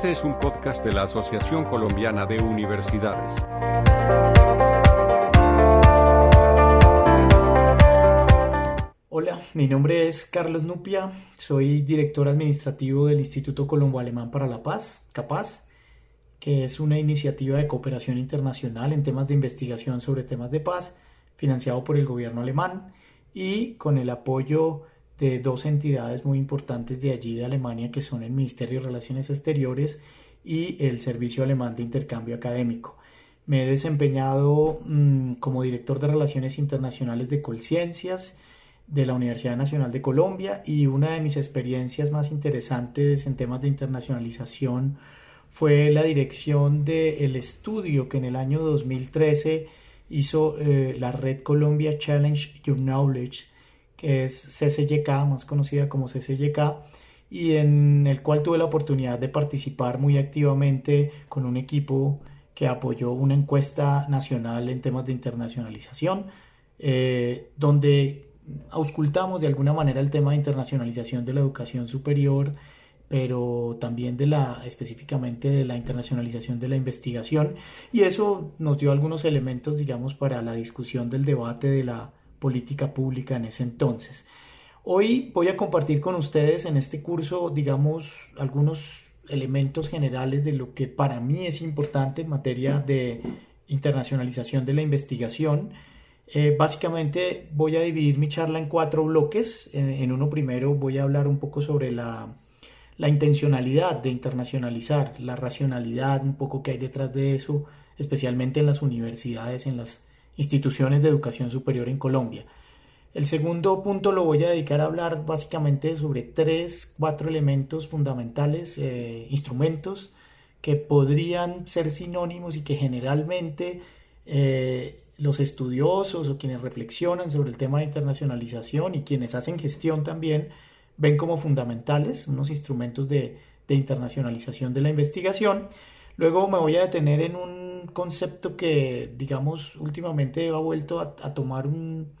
Este es un podcast de la Asociación Colombiana de Universidades. Hola, mi nombre es Carlos Nupia, soy director administrativo del Instituto Colombo Alemán para la Paz, CAPAZ, que es una iniciativa de cooperación internacional en temas de investigación sobre temas de paz, financiado por el gobierno alemán y con el apoyo dos entidades muy importantes de allí de Alemania que son el Ministerio de Relaciones Exteriores y el Servicio Alemán de Intercambio Académico. Me he desempeñado mm, como director de Relaciones Internacionales de Colciencias de la Universidad Nacional de Colombia y una de mis experiencias más interesantes en temas de internacionalización fue la dirección del estudio que en el año 2013 hizo eh, la Red Colombia Challenge Your Knowledge que es CCYK, más conocida como CCYK, y en el cual tuve la oportunidad de participar muy activamente con un equipo que apoyó una encuesta nacional en temas de internacionalización, eh, donde auscultamos de alguna manera el tema de internacionalización de la educación superior, pero también de la específicamente de la internacionalización de la investigación. Y eso nos dio algunos elementos digamos para la discusión del debate de la política pública en ese entonces. Hoy voy a compartir con ustedes en este curso, digamos, algunos elementos generales de lo que para mí es importante en materia de internacionalización de la investigación. Eh, básicamente voy a dividir mi charla en cuatro bloques. En, uno primero voy a hablar un poco sobre la, la, intencionalidad de internacionalizar, la racionalidad un poco que hay detrás de eso, especialmente en las universidades, en las instituciones de educación superior en Colombia. El segundo punto lo voy a dedicar a hablar básicamente sobre tres, cuatro elementos fundamentales, eh, instrumentos que podrían ser sinónimos y que generalmente eh, los estudiosos o quienes reflexionan sobre el tema de internacionalización y quienes hacen gestión también ven como fundamentales, unos instrumentos de, de internacionalización de la investigación. Luego me voy a detener en un concepto que, digamos, últimamente ha vuelto a, tomar un,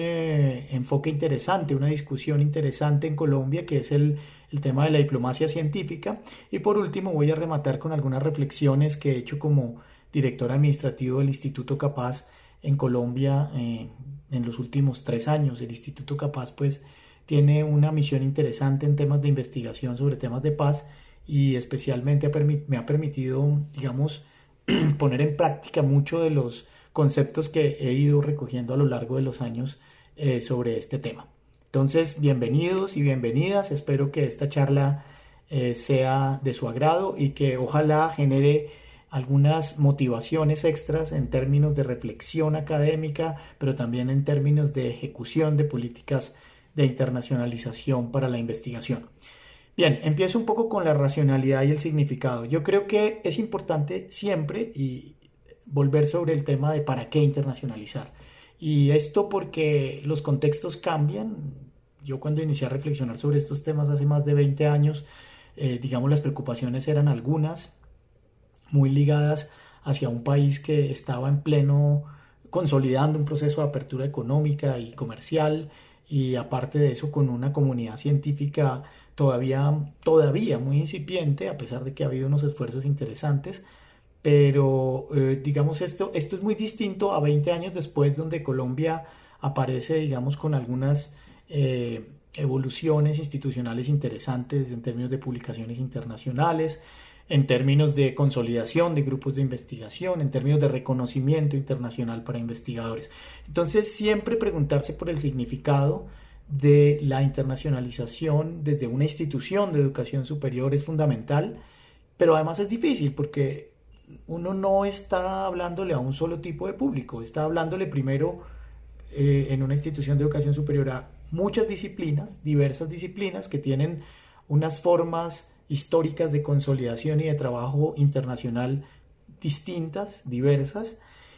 eh, enfoque interesante, una discusión interesante en Colombia, que es el, tema de la diplomacia científica. Y por último voy a rematar con algunas reflexiones que he hecho como director administrativo del Instituto Capaz en Colombia eh, en los últimos tres años. El Instituto Capaz pues tiene una misión interesante en temas de investigación sobre temas de paz y especialmente me ha permitido, digamos, poner en práctica mucho de los conceptos que he ido recogiendo a lo largo de los años eh, sobre este tema. Entonces, bienvenidos y bienvenidas. Espero que esta charla eh, sea de su agrado y que ojalá genere algunas motivaciones extras en términos de reflexión académica, pero también en términos de ejecución de políticas de internacionalización para la investigación. Bien, empiezo un poco con la racionalidad y el significado. Yo creo que es importante siempre volver sobre el tema de para qué internacionalizar. Y esto porque los contextos cambian. Yo cuando inicié a reflexionar sobre estos temas hace más de 20 años, eh, digamos las preocupaciones eran algunas muy ligadas hacia un país que estaba en pleno consolidando un proceso de apertura económica y comercial y aparte de eso con una comunidad científica todavía, todavía muy incipiente, a pesar de que ha habido unos esfuerzos interesantes, pero eh, digamos esto, esto es muy distinto a 20 años después donde Colombia aparece, digamos, con algunas eh, evoluciones institucionales interesantes en términos de publicaciones internacionales, en términos de consolidación de grupos de investigación, en términos de reconocimiento internacional para investigadores. Entonces, siempre preguntarse por el significado de la internacionalización desde una institución de educación superior es fundamental, pero además es difícil porque uno no está hablándole a un solo tipo de público, está hablándole primero eh, en una institución de educación superior a muchas disciplinas, diversas disciplinas que tienen unas formas históricas de consolidación y de trabajo internacional distintas, diversas,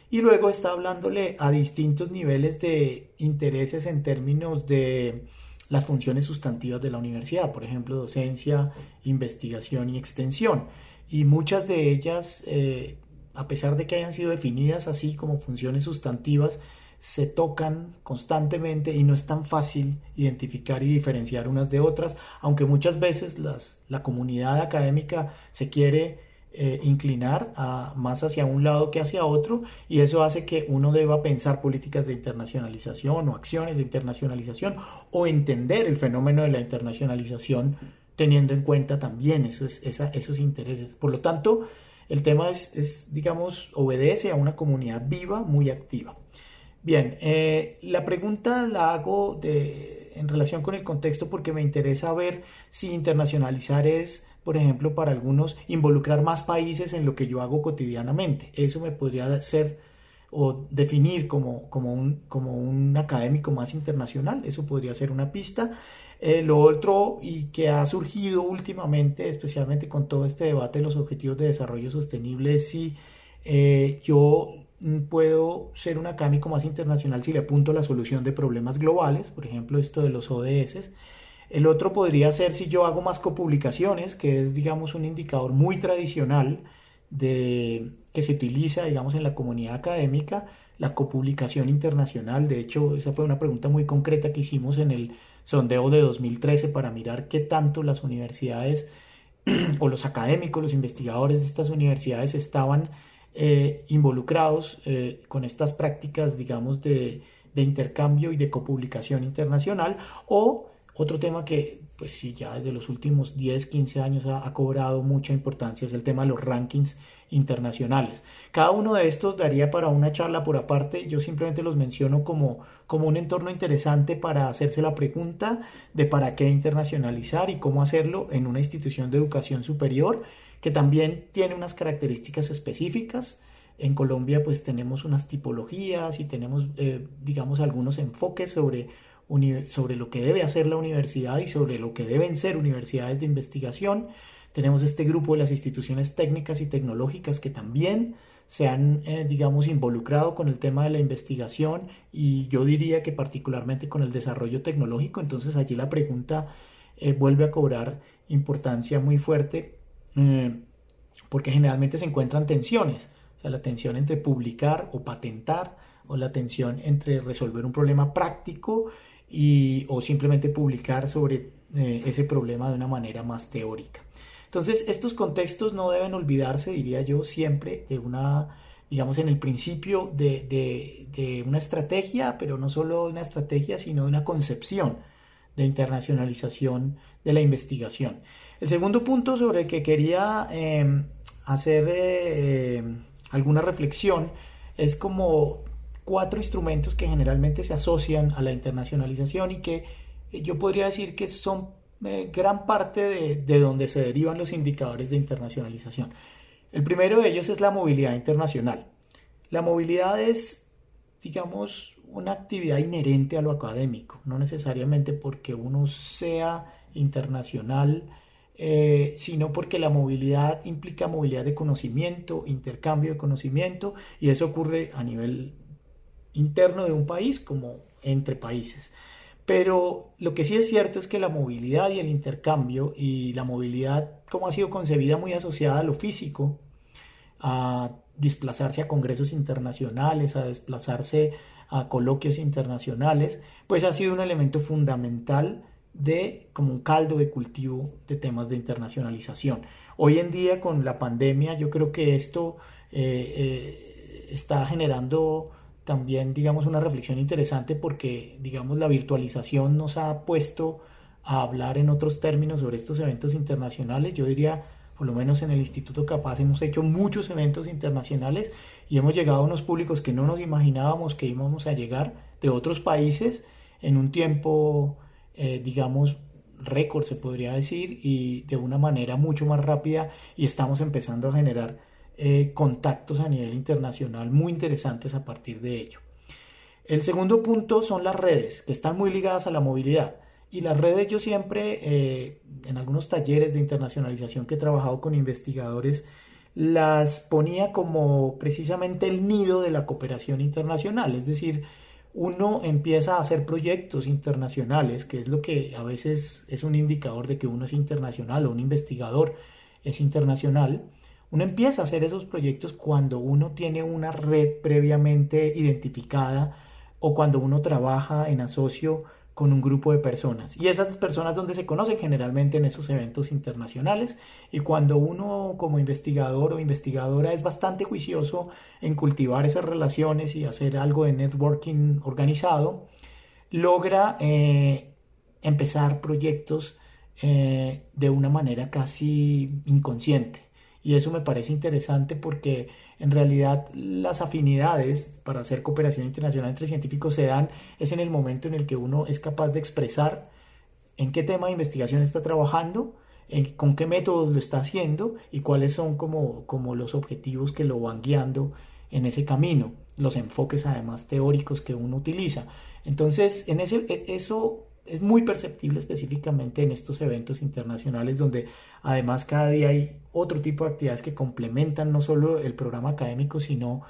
y luego está hablándole a distintos niveles de intereses en términos de las funciones sustantivas de la universidad, por ejemplo, docencia, investigación y extensión. Y muchas de ellas, eh, a pesar de que hayan sido definidas así como funciones sustantivas, se tocan constantemente y no es tan fácil identificar y diferenciar unas de otras, aunque muchas veces las, la comunidad académica se quiere eh, inclinar más hacia un lado que hacia otro y eso hace que uno deba pensar políticas de internacionalización o acciones de internacionalización o entender el fenómeno de la internacionalización teniendo en cuenta también esos, esos intereses. Por lo tanto, el tema es, digamos, obedece a una comunidad viva, muy activa. Bien, eh, la pregunta la hago en relación con el contexto porque me interesa ver si internacionalizar es, por ejemplo, para algunos, involucrar más países en lo que yo hago cotidianamente. Eso me podría ser o definir como, como, un, como un académico más internacional. Eso podría ser una pista. Eh, lo otro y que ha surgido últimamente, especialmente con todo este debate de los objetivos de desarrollo sostenible, es si eh, yo puedo ser un académico más internacional si le apunto a la solución de problemas globales, por ejemplo, esto de los ODS. El otro podría ser si yo hago más copublicaciones, que es, digamos, un indicador muy tradicional de, que se utiliza, digamos, en la comunidad académica, la copublicación internacional. De hecho, esa fue una pregunta muy concreta que hicimos en el sondeo de 2013 para mirar qué tanto las universidades o los académicos, los investigadores de estas universidades estaban eh, involucrados eh, con estas prácticas, digamos, de, intercambio y de copublicación internacional o otro tema que pues sí, ya desde los últimos 10, 15 años ha, cobrado mucha importancia es el tema de los rankings internacionales. Cada uno de estos daría para una charla por aparte, yo simplemente los menciono como, como un entorno interesante para hacerse la pregunta de para qué internacionalizar y cómo hacerlo en una institución de educación superior que también tiene unas características específicas. En Colombia pues tenemos unas tipologías y tenemos eh, digamos algunos enfoques sobre, sobre lo que debe hacer la universidad y sobre lo que deben ser universidades de investigación. Tenemos este grupo de las instituciones técnicas y tecnológicas que también se han, eh, digamos, involucrado con el tema de la investigación y yo diría que particularmente con el desarrollo tecnológico. Entonces allí la pregunta eh, vuelve a cobrar importancia muy fuerte Mm, porque generalmente se encuentran tensiones, o sea, la tensión entre publicar o patentar, o la tensión entre resolver un problema práctico y, o simplemente publicar sobre eh, ese problema de una manera más teórica. Entonces, estos contextos no deben olvidarse, diría yo, siempre de una, digamos, en el principio de, de, una estrategia, pero no solo una estrategia, sino de una concepción de internacionalización de la investigación. El segundo punto sobre el que quería em, hacer eh, alguna reflexión es como cuatro instrumentos que generalmente se asocian a la internacionalización y que eh, yo podría decir que son eh, gran parte de, de, donde se derivan los indicadores de internacionalización. El primero de ellos es la movilidad internacional. La movilidad es, digamos, una actividad inherente a lo académico, no necesariamente porque uno sea internacional eh, sino porque la movilidad implica movilidad de conocimiento, intercambio de conocimiento, y eso ocurre a nivel interno de un país como entre países. Pero lo que sí es cierto es que la movilidad y el intercambio y la movilidad, como ha sido concebida, muy asociada a lo físico, a desplazarse a congresos internacionales, a desplazarse a coloquios internacionales, pues ha sido un elemento fundamental de como un caldo de cultivo de temas de internacionalización. Hoy en día con la pandemia yo creo que esto eh, eh, está generando también digamos una reflexión interesante porque digamos la virtualización nos ha puesto a hablar en otros términos sobre estos eventos internacionales. Yo diría, por lo menos en el Instituto Capaz hemos hecho muchos eventos internacionales y hemos llegado a unos públicos que no nos imaginábamos que íbamos a llegar de otros países en un tiempo eh, digamos, récord, se podría decir, y de una manera mucho más rápida y estamos empezando a generar eh, contactos a nivel internacional muy interesantes a partir de ello. El segundo punto son las redes, que están muy ligadas a la movilidad. Y las redes yo siempre, eh, en algunos talleres de internacionalización que he trabajado con investigadores, las ponía como precisamente el nido de la cooperación internacional, es decir, uno empieza a hacer proyectos internacionales, que es lo que a veces es un indicador de que uno es internacional o un investigador es internacional, uno empieza a hacer esos proyectos cuando uno tiene una red previamente identificada o cuando uno trabaja en asocio con un grupo de personas. Y esas personas donde se conocen generalmente en esos eventos internacionales. Y cuando uno como investigador o investigadora es bastante juicioso en cultivar esas relaciones y hacer algo de networking organizado, logra eh, empezar proyectos eh, de una manera casi inconsciente. Y eso me parece interesante porque en realidad las afinidades para hacer cooperación internacional entre científicos se dan es en el momento en el que uno es capaz de expresar en qué tema de investigación está trabajando, en, con qué métodos lo está haciendo y cuáles son como, como los objetivos que lo van guiando en ese camino, los enfoques además teóricos que uno utiliza. Entonces, en ese, e, eso es muy perceptible específicamente en estos eventos internacionales donde además cada día hay otro tipo de actividades que complementan no solo el programa académico, sino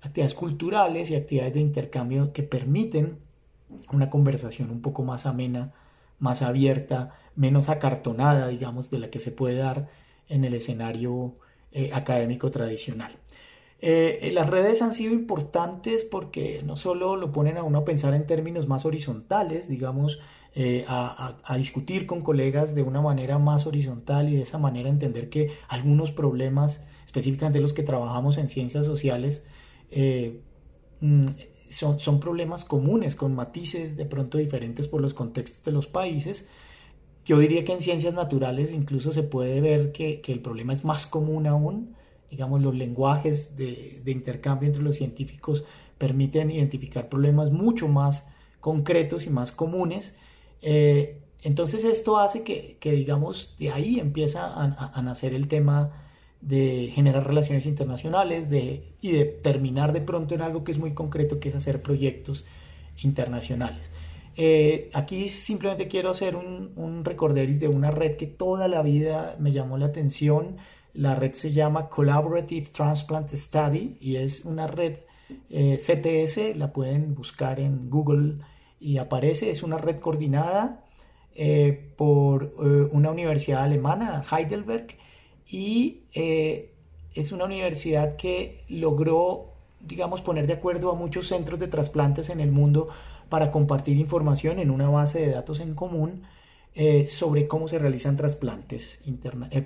actividades culturales y actividades de intercambio que permiten una conversación un poco más amena, más abierta, menos acartonada, digamos, de la que se puede dar en el escenario eh, académico tradicional. Eh, las redes han sido importantes porque no solo lo ponen a uno a pensar en términos más horizontales, digamos, eh, a, discutir con colegas de una manera más horizontal y de esa manera entender que algunos problemas, específicamente los que trabajamos en ciencias sociales, eh, mm, son, son problemas comunes, con matices de pronto diferentes por los contextos de los países. Yo diría que en ciencias naturales incluso se puede ver que, que el problema es más común aún. Digamos, los lenguajes de, de intercambio entre los científicos permiten identificar problemas mucho más concretos y más comunes eh, entonces esto hace que, digamos, de ahí empieza a, nacer el tema de generar relaciones internacionales de, y de terminar de pronto en algo que es muy concreto, que es hacer proyectos internacionales. Eh, aquí simplemente quiero hacer un, un, recorderis de una red que toda la vida me llamó la atención. La red se llama Collaborative Transplant Study y es una red eh, CTS, la pueden buscar en Google y aparece, es una red coordinada eh, por eh, una universidad alemana, Heidelberg, y eh, es una universidad que logró, digamos, poner de acuerdo a muchos centros de trasplantes en el mundo para compartir información en una base de datos en común sobre cómo se realizan trasplantes,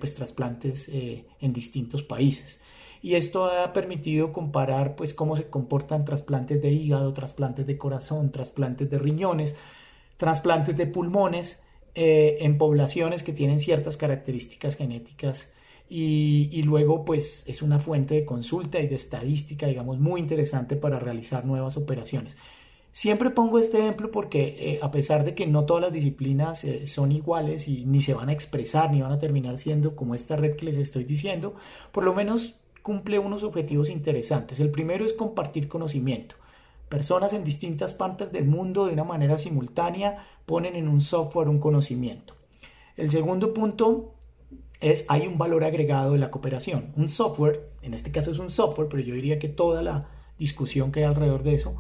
pues, trasplantes en distintos países y esto ha permitido comparar pues cómo se comportan trasplantes de hígado, trasplantes de corazón, trasplantes de riñones, trasplantes de pulmones eh, en poblaciones que tienen ciertas características genéticas y, luego pues es una fuente de consulta y de estadística digamos muy interesante para realizar nuevas operaciones. Siempre pongo este ejemplo porque eh, a pesar de que no todas las disciplinas eh, son iguales y ni se van a expresar ni van a terminar siendo como esta red que les estoy diciendo, por lo menos cumple unos objetivos interesantes. El primero es compartir conocimiento. Personas en distintas partes del mundo de una manera simultánea ponen en un software un conocimiento. El segundo punto es hay un valor agregado de la cooperación. Un software, en este caso es un software, pero yo diría que toda la discusión que hay alrededor de eso,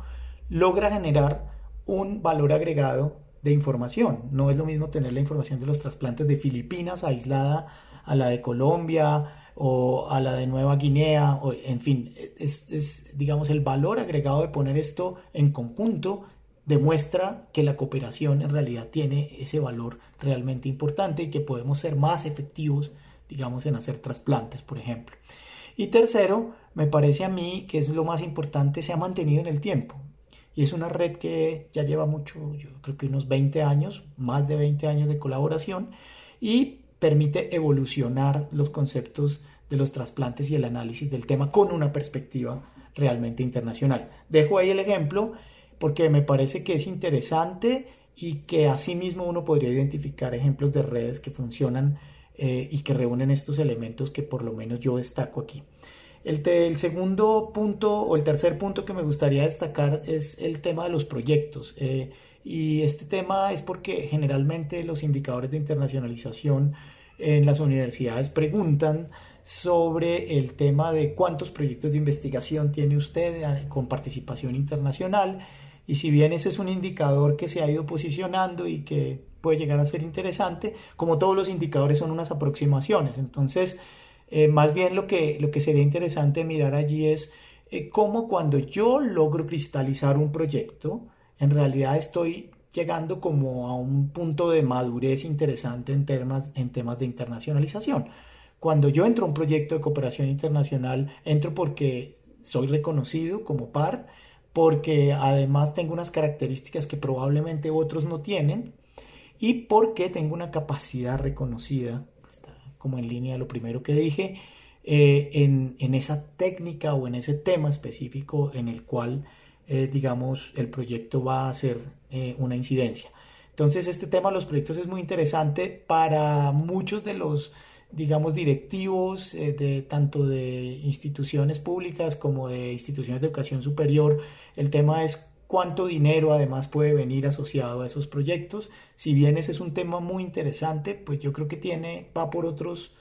logra generar un valor agregado de información. No es lo mismo tener la información de los trasplantes de Filipinas aislada a la de Colombia, o a la de Nueva Guinea, o, en fin, es, digamos el valor agregado de poner esto en conjunto demuestra que la cooperación en realidad tiene ese valor realmente importante y que podemos ser más efectivos, digamos, en hacer trasplantes, por ejemplo. Y tercero, me parece a mí que es lo más importante, se ha mantenido en el tiempo. Y es una red que ya lleva mucho, yo creo que unos 20 años, más de 20 años de colaboración, y permite evolucionar los conceptos de los trasplantes y el análisis del tema con una perspectiva realmente internacional. Dejo ahí el ejemplo porque me parece que es interesante y que asimismo uno podría identificar ejemplos de redes que funcionan eh, y que reúnen estos elementos que por lo menos yo destaco aquí. El, segundo punto o el tercer punto que me gustaría destacar es el tema de los proyectos. Eh, y este tema es porque generalmente los indicadores de internacionalización en las universidades preguntan sobre el tema de cuántos proyectos de investigación tiene usted eh, con participación internacional. Y si bien ese es un indicador que se ha ido posicionando y que puede llegar a ser interesante, como todos los indicadores son unas aproximaciones, entonces eh, más bien lo que, lo que sería interesante mirar allí es eh, cómo cuando yo logro cristalizar un proyecto, en realidad estoy llegando como a un punto de madurez interesante en temas, en temas de internacionalización. Cuando yo entro a un proyecto de cooperación internacional, entro porque soy reconocido como par, porque además tengo unas características que probablemente otros no tienen y porque tengo una capacidad reconocida, como en línea lo primero que dije, eh, en, esa técnica o en ese tema específico en el cual, eh, digamos, el proyecto va a hacer eh, una incidencia. Entonces, este tema de los proyectos es muy interesante para muchos de los, digamos, directivos de tanto de instituciones públicas como de instituciones de educación superior. El tema es cuánto dinero además puede venir asociado a esos proyectos. Si bien ese es un tema muy interesante, pues yo creo que tiene, va por otros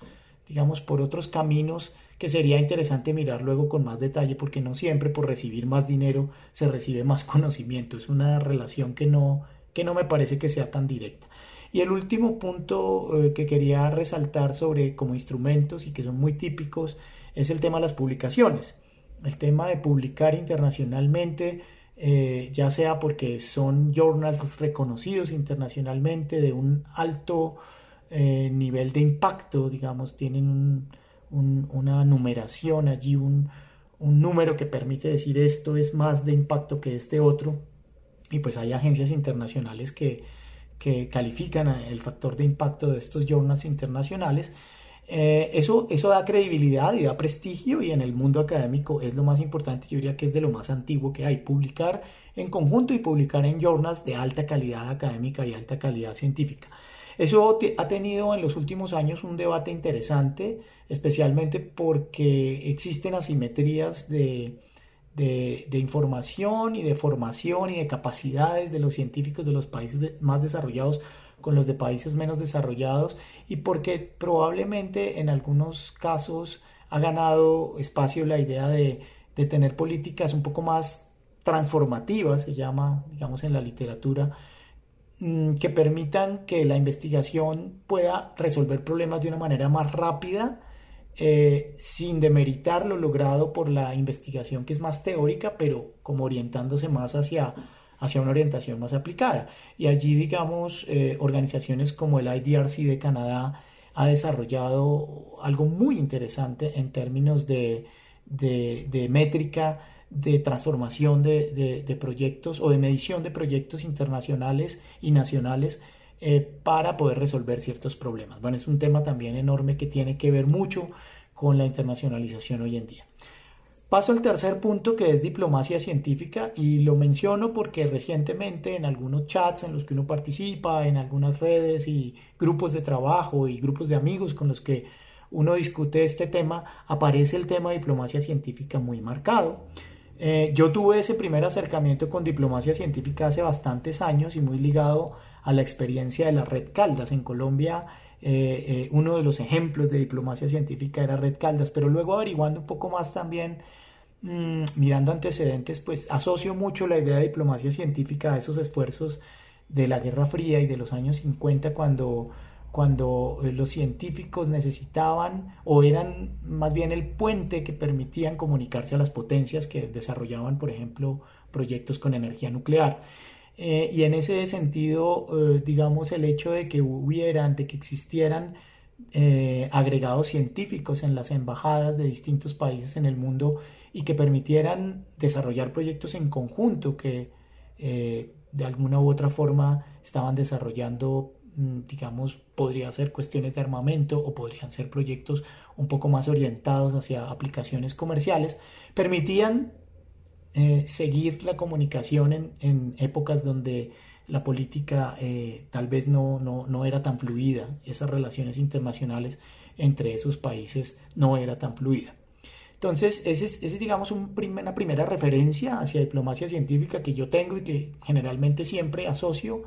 digamos, por otros caminos que sería interesante mirar luego con más detalle, porque no siempre por recibir más dinero se recibe más conocimiento. Es una relación que no, que no me parece que sea tan directa. Y el último punto eh, que quería resaltar sobre como instrumentos y que son muy típicos es el tema de las publicaciones. El tema de publicar internacionalmente, eh, ya sea porque son journals reconocidos internacionalmente de un alto eh, nivel de impacto, digamos, tienen una numeración allí, un, número que permite decir esto es más de impacto que este otro. Y pues hay agencias internacionales que, califican el factor de impacto de estos journals internacionales. Eh, eso, eso da credibilidad y da prestigio y en el mundo académico es lo más importante, yo diría que es de lo más antiguo que hay, publicar en conjunto y publicar en journals de alta calidad académica y alta calidad científica. Eso ha tenido en los últimos años un debate interesante, especialmente porque existen asimetrías de, información y de formación y de capacidades de los científicos de los países más desarrollados con los de países menos desarrollados y porque probablemente en algunos casos ha ganado espacio la idea de, de tener políticas un poco más transformativas, se llama, digamos, en la literatura, que permitan que la investigación pueda resolver problemas de una manera más rápida, eh, sin demeritar lo logrado por la investigación que es más teórica, pero como orientándose más hacia, hacia una orientación más aplicada. Y allí, digamos, eh, organizaciones como el IDRC de Canadá ha desarrollado algo muy interesante en términos de, de métrica de transformación de, proyectos o de medición de proyectos internacionales y nacionales eh, para poder resolver ciertos problemas. Bueno, es un tema también enorme que tiene que ver mucho con la internacionalización hoy en día. Paso al tercer punto que es diplomacia científica y lo menciono porque recientemente en algunos chats en los que uno participa, en algunas redes y grupos de trabajo y grupos de amigos con los que uno discute este tema, aparece el tema de diplomacia científica muy marcado. Eh, yo tuve ese primer acercamiento con diplomacia científica hace bastantes años y muy ligado a la experiencia de la Red Caldas. En Colombia, eh, eh, uno de los ejemplos de diplomacia científica era Red Caldas, pero luego averiguando un poco más también, mm, mirando antecedentes, pues asocio mucho la idea de diplomacia científica a esos esfuerzos de la Guerra Fría y de los años 50 cuando cuando eh, los científicos necesitaban o eran más bien el puente que permitían comunicarse a las potencias que desarrollaban, por ejemplo, proyectos con energía nuclear. Eh, y en ese sentido, eh, digamos, el hecho de que hubieran, de que existieran agregados científicos en las embajadas de distintos países en el mundo y que permitieran desarrollar proyectos en conjunto que de alguna u otra forma estaban desarrollando digamos, podría ser cuestiones de armamento o podrían ser proyectos un poco más orientados hacia aplicaciones comerciales, permitían eh, seguir la comunicación en, épocas donde la política eh, tal vez no, no, era tan fluida, esas relaciones internacionales entre esos países no era tan fluida. Entonces, esa es, digamos, un una primera referencia hacia diplomacia científica que yo tengo y que generalmente siempre asocio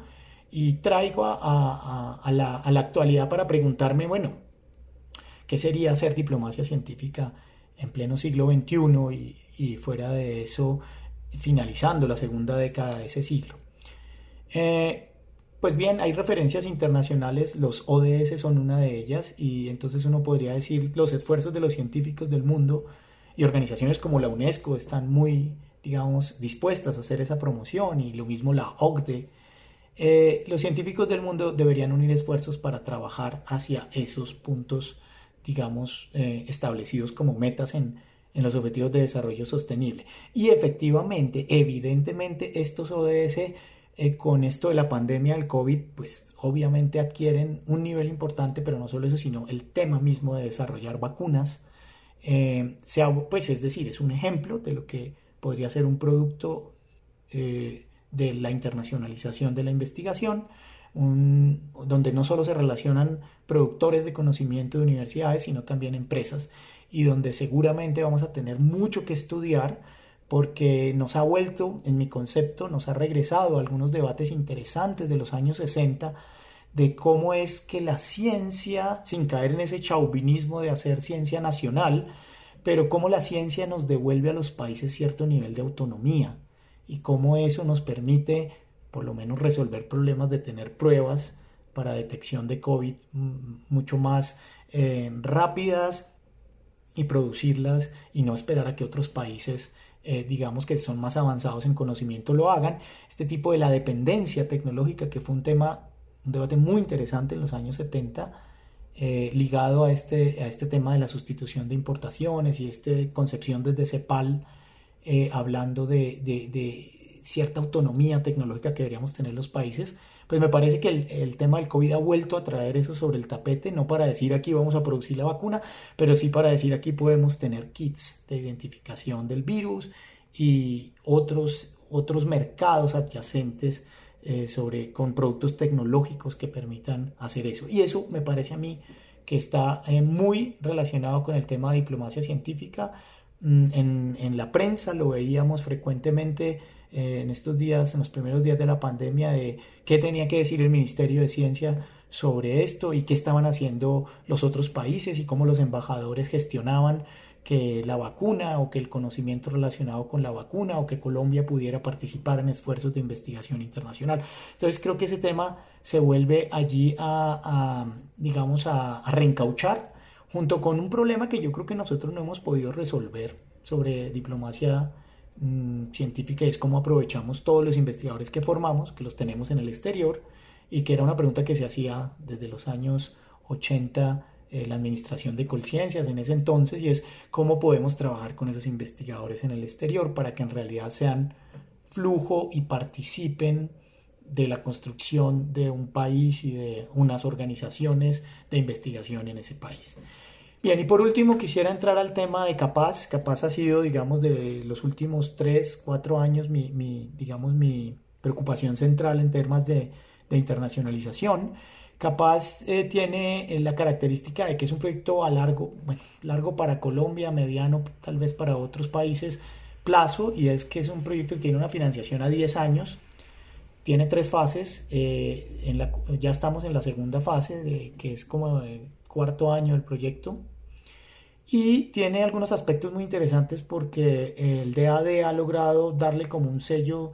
y traigo a, la, actualidad para preguntarme, bueno, ¿qué sería hacer diplomacia científica en pleno siglo XXI y, fuera de eso, finalizando la segunda década de ese siglo? Eh, pues bien, hay referencias internacionales, los ODS son una de ellas, y entonces uno podría decir los esfuerzos de los científicos del mundo y organizaciones como la UNESCO están muy, digamos, dispuestas a hacer esa promoción y lo mismo la OCDE. Eh, los científicos del mundo deberían unir esfuerzos para trabajar hacia esos puntos, digamos, eh, establecidos como metas en, los Objetivos de Desarrollo Sostenible. Y efectivamente, evidentemente, estos ODS eh, con esto de la pandemia del COVID, pues obviamente adquieren un nivel importante, pero no solo eso, sino el tema mismo de desarrollar vacunas. Pues es decir, es un ejemplo de lo que podría ser un producto de la internacionalización de la investigación, donde no solo se relacionan productores de conocimiento de universidades, sino también empresas, y donde seguramente vamos a tener mucho que estudiar porque nos ha vuelto, en mi concepto, nos ha regresado a algunos debates interesantes de los años 60 de cómo es que la ciencia, sin caer en ese chauvinismo de hacer ciencia nacional, pero cómo la ciencia nos devuelve a los países cierto nivel de autonomía y cómo eso nos permite por lo menos resolver problemas de tener pruebas para detección de COVID mucho más eh, rápidas y producirlas y no esperar a que otros países eh, digamos que son más avanzados en conocimiento lo hagan. Este tipo de la dependencia tecnológica, que fue un tema, un debate muy interesante en los años 70, eh, ligado a este, a este tema de la sustitución de importaciones y esta concepción desde CEPAL, eh, hablando de, cierta autonomía tecnológica que deberíamos tener los países, pues me parece que el, el, tema del COVID ha vuelto a traer eso sobre el tapete, no para decir aquí vamos a producir la vacuna, pero sí para decir aquí podemos tener kits de identificación del virus y otros, otros mercados adyacentes eh, sobre, con productos tecnológicos que permitan hacer eso. Y eso me parece a mí que está eh, muy relacionado con el tema de diplomacia científica. Mm, en, la prensa lo veíamos frecuentemente eh, en estos días, en los primeros días de la pandemia, de qué tenía que decir el Ministerio de Ciencia sobre esto y qué estaban haciendo los otros países y cómo los embajadores gestionaban que la vacuna o que el conocimiento relacionado con la vacuna o que Colombia pudiera participar en esfuerzos de investigación internacional. Entonces creo que ese tema se vuelve allí a, digamos, a reencauchar junto con un problema que yo creo que nosotros no hemos podido resolver sobre diplomacia Mm, científica es cómo aprovechamos todos los investigadores que formamos, que los tenemos en el exterior, y que era una pregunta que se hacía desde los años 80 eh, la administración de Colciencias en ese entonces, y es cómo podemos trabajar con esos investigadores en el exterior para que en realidad sean flujo y participen de la construcción de un país y de unas organizaciones de investigación en ese país. Bien, y por último quisiera entrar al tema de Capaz. Capaz ha sido, digamos, de los últimos tres, cuatro años mi, digamos, mi preocupación central en temas de, internacionalización. Capaz eh, tiene eh, la característica de que es un proyecto a largo, bueno, largo para Colombia, mediano tal vez para otros países, plazo, y es que es un proyecto que tiene una financiación a 10 años, tiene tres fases, eh, ya estamos en la segunda fase, de, que es como el cuarto año del proyecto, y tiene algunos aspectos muy interesantes porque el DAD ha logrado darle como un sello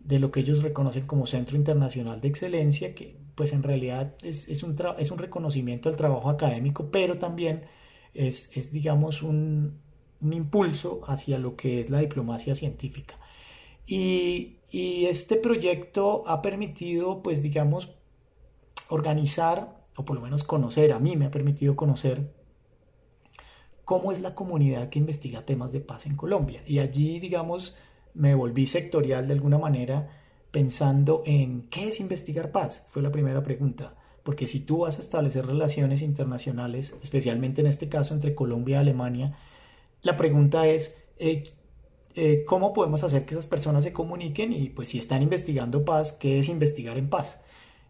de lo que ellos reconocen como Centro Internacional de Excelencia, que pues en realidad es, es, un, es un, reconocimiento al trabajo académico, pero también es, es digamos, un, un, impulso hacia lo que es la diplomacia científica. Y, y este proyecto ha permitido, pues digamos, organizar, o por lo menos conocer, a mí me ha permitido conocer cómo es la comunidad que investiga temas de paz en Colombia. Y allí, digamos, me volví sectorial de alguna manera pensando en qué es investigar paz. Fue la primera pregunta. Porque si tú vas a establecer relaciones internacionales, especialmente en este caso entre Colombia y Alemania, la pregunta es, eh, eh, ¿cómo podemos hacer que esas personas se comuniquen? Y pues si están investigando paz, ¿qué es investigar en paz?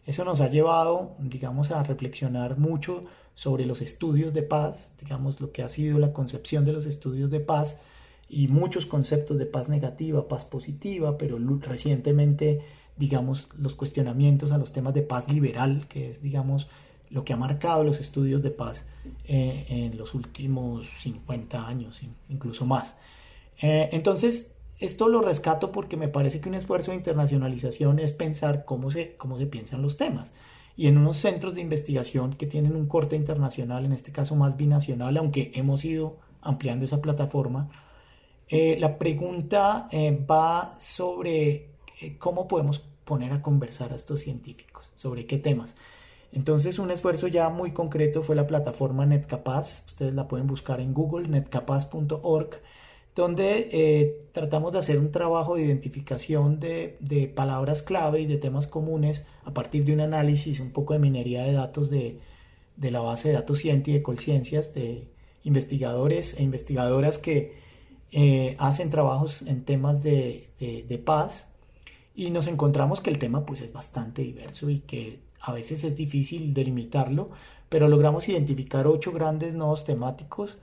Eso nos ha llevado, digamos, a reflexionar mucho sobre los estudios de paz, digamos, lo que ha sido la concepción de los estudios de paz y muchos conceptos de paz negativa, paz positiva, pero recientemente, digamos, los cuestionamientos a los temas de paz liberal, que es, digamos, lo que ha marcado los estudios de paz eh, en los últimos 50 años, incluso más. Eh, entonces, esto lo rescato porque me parece que un esfuerzo de internacionalización es pensar cómo se, cómo se piensan los temas y en unos centros de investigación que tienen un corte internacional, en este caso más binacional, aunque hemos ido ampliando esa plataforma. Eh, la pregunta eh, va sobre cómo podemos poner a conversar a estos científicos, sobre qué temas. Entonces un esfuerzo ya muy concreto fue la plataforma NetCapaz, ustedes la pueden buscar en Google, netcapaz.org, donde eh, tratamos de hacer un trabajo de identificación de, palabras clave y de temas comunes a partir de un análisis, un poco de minería de datos de, la base de datos Cienti de Colciencias, de investigadores e investigadoras que eh, hacen trabajos en temas de, de paz. Y nos encontramos que el tema pues es bastante diverso y que a veces es difícil delimitarlo, pero logramos identificar ocho grandes nodos temáticos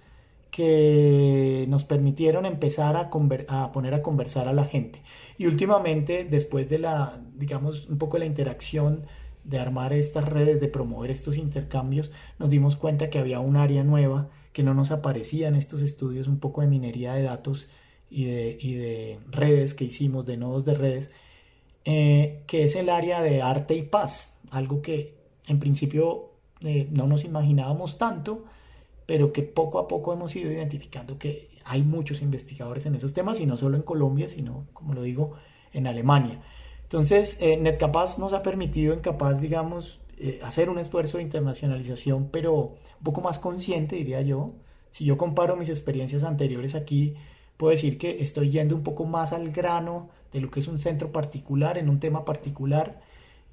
que nos permitieron empezar a, poner a conversar a la gente. Y últimamente, después de la, digamos, un poco la interacción de armar estas redes, de promover estos intercambios, nos dimos cuenta que había un área nueva que no nos aparecía en estos estudios, un poco de minería de datos y de, y de redes que hicimos, de nodos de redes, eh, que es el área de arte y paz, algo que en principio eh, no nos imaginábamos tanto, pero que poco a poco hemos ido identificando que hay muchos investigadores en esos temas, y no solo en Colombia, sino, como lo digo, en Alemania. Entonces, eh, NetCapaz nos ha permitido en Capaz, digamos, hacer un esfuerzo de internacionalización, pero un poco más consciente, diría yo. Si yo comparo mis experiencias anteriores aquí, puedo decir que estoy yendo un poco más al grano de lo que es un centro particular en un tema particular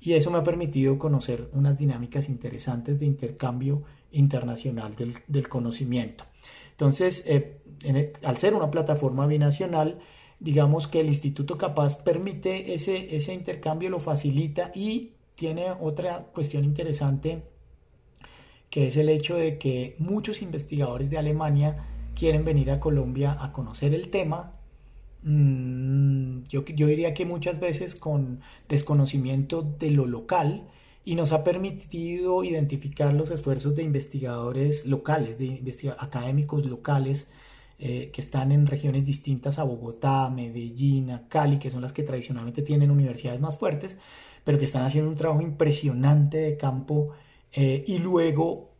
y eso me ha permitido conocer unas dinámicas interesantes de intercambio internacional del, conocimiento. Entonces, eh, e, al ser una plataforma binacional, digamos que el Instituto Capaz permite ese, ese intercambio, lo facilita y tiene otra cuestión interesante que es el hecho de que muchos investigadores de Alemania quieren venir a Colombia a conocer el tema Mm, yo, yo diría que muchas veces con desconocimiento de lo local y nos ha permitido identificar los esfuerzos de investigadores locales, de académicos locales eh, que están en regiones distintas a Bogotá, Medellín, Cali, que son las que tradicionalmente tienen universidades más fuertes, pero que están haciendo un trabajo impresionante de campo eh, y luego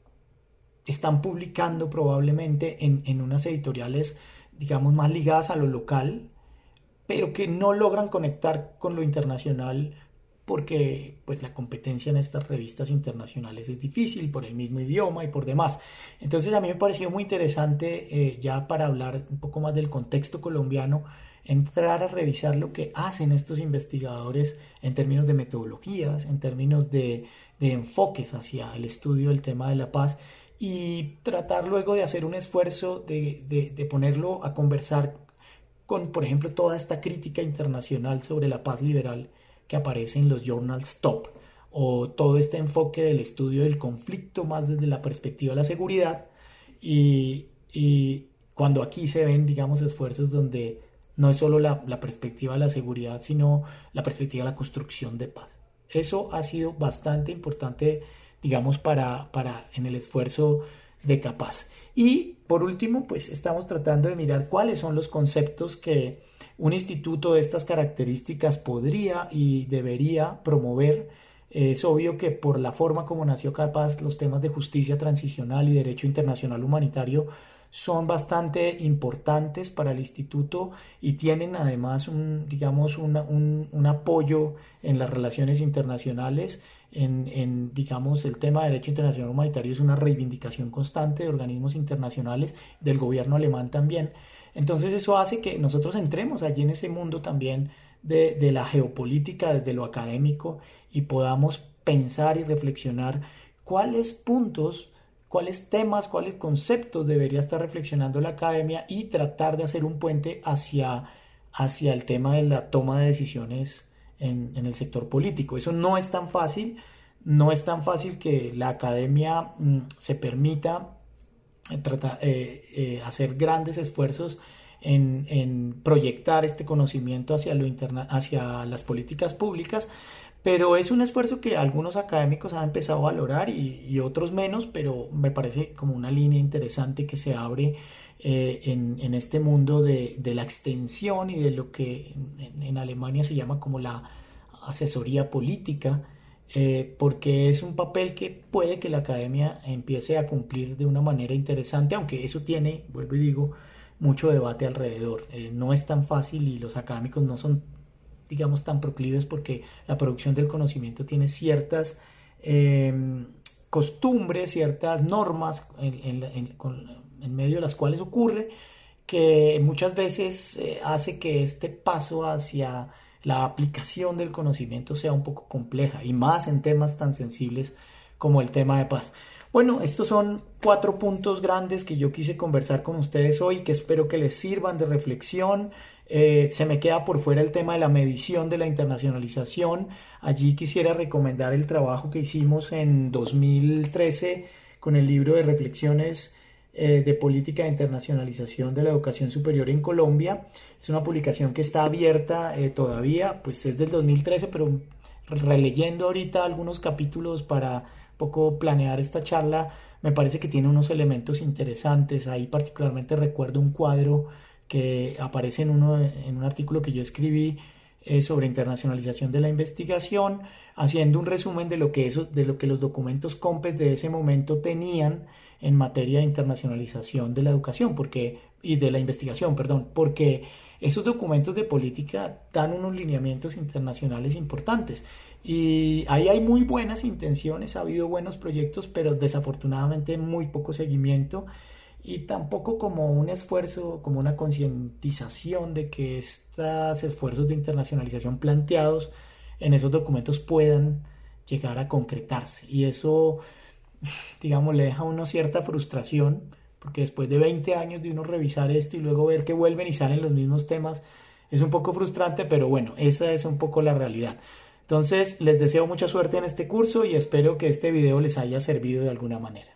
están publicando probablemente en, en unas editoriales digamos, más ligadas a lo local, pero que no logran conectar con lo internacional porque pues la competencia en estas revistas internacionales es difícil por el mismo idioma y por demás. Entonces a mí me pareció muy interesante eh, ya para hablar un poco más del contexto colombiano, entrar a revisar lo que hacen estos investigadores en términos de metodologías, en términos de, enfoques hacia el estudio del tema de la paz y tratar luego de hacer un esfuerzo de, de ponerlo a conversar con, por ejemplo, toda esta crítica internacional sobre la paz liberal que aparece en los journals top, o todo este enfoque del estudio del conflicto más desde la perspectiva de la seguridad, y, cuando aquí se ven, digamos, esfuerzos donde no es solo la, perspectiva de la seguridad, sino la perspectiva de la construcción de paz. Eso ha sido bastante importante, digamos, para, para en el esfuerzo de Capaz. Y por último, pues estamos tratando de mirar cuáles son los conceptos que un instituto de estas características podría y debería promover. Es obvio que por la forma como nació Capaz, los temas de justicia transicional y derecho internacional humanitario son bastante importantes para el instituto y tienen además un, digamos, un, apoyo en las relaciones internacionales. En, digamos, el tema de derecho internacional humanitario es una reivindicación constante de organismos internacionales, del gobierno alemán también. Entonces eso hace que nosotros entremos allí en ese mundo también de, de la geopolítica desde lo académico y podamos pensar y reflexionar cuáles puntos cuáles temas, cuáles conceptos debería estar reflexionando la academia y tratar de hacer un puente hacia, hacia el tema de la toma de decisiones en, el sector político. Eso no es tan fácil, no es tan fácil que la academia mm, se permita eh, eh, eh, hacer grandes esfuerzos en, proyectar este conocimiento hacia, lo hacia las políticas públicas, pero es un esfuerzo que algunos académicos han empezado a valorar y, otros menos, pero me parece como una línea interesante que se abre eh, en, este mundo de, la extensión y de lo que en, Alemania se llama como la asesoría política, eh, porque es un papel que puede que la academia empiece a cumplir de una manera interesante, aunque eso tiene, vuelvo y digo, mucho debate alrededor. Eh, no es tan fácil y los académicos no son, digamos, tan proclives porque la producción del conocimiento tiene ciertas costumbres, ciertas normas medio de las cuales ocurre que muchas veces eh, hace que este paso hacia la aplicación del conocimiento sea un poco compleja y más en temas tan sensibles como el tema de paz. Bueno, estos son cuatro puntos grandes que yo quise conversar con ustedes hoy, que espero que les sirvan de reflexión. Eh, se me queda por fuera el tema de la medición de la internacionalización. Allí quisiera recomendar el trabajo que hicimos en 2013 con el libro de reflexiones eh, de política de internacionalización de la educación superior en Colombia. Es una publicación que está abierta eh, todavía, pues es del 2013, pero releyendo ahorita algunos capítulos para poco planear esta charla, me parece que tiene unos elementos interesantes. Ahí particularmente recuerdo un cuadro que aparece en, uno, en un artículo que yo escribí eh, sobre internacionalización de la investigación, haciendo un resumen de lo que, eso, de lo que los documentos COMPES de ese momento tenían en materia de internacionalización de la educación porque, y de la investigación, perdón, porque esos documentos de política dan unos lineamientos internacionales importantes. Y ahí hay muy buenas intenciones, ha habido buenos proyectos, pero desafortunadamente muy poco seguimiento y tampoco como un esfuerzo, como una concientización de que estos esfuerzos de internacionalización planteados en esos documentos puedan llegar a concretarse. Y eso digamos, le deja a uno cierta frustración, porque después de 20 años de uno revisar esto y luego ver que vuelven y salen los mismos temas, es un poco frustrante, pero bueno, esa es un poco la realidad. Entonces, les deseo mucha suerte en este curso y espero que este video les haya servido de alguna manera.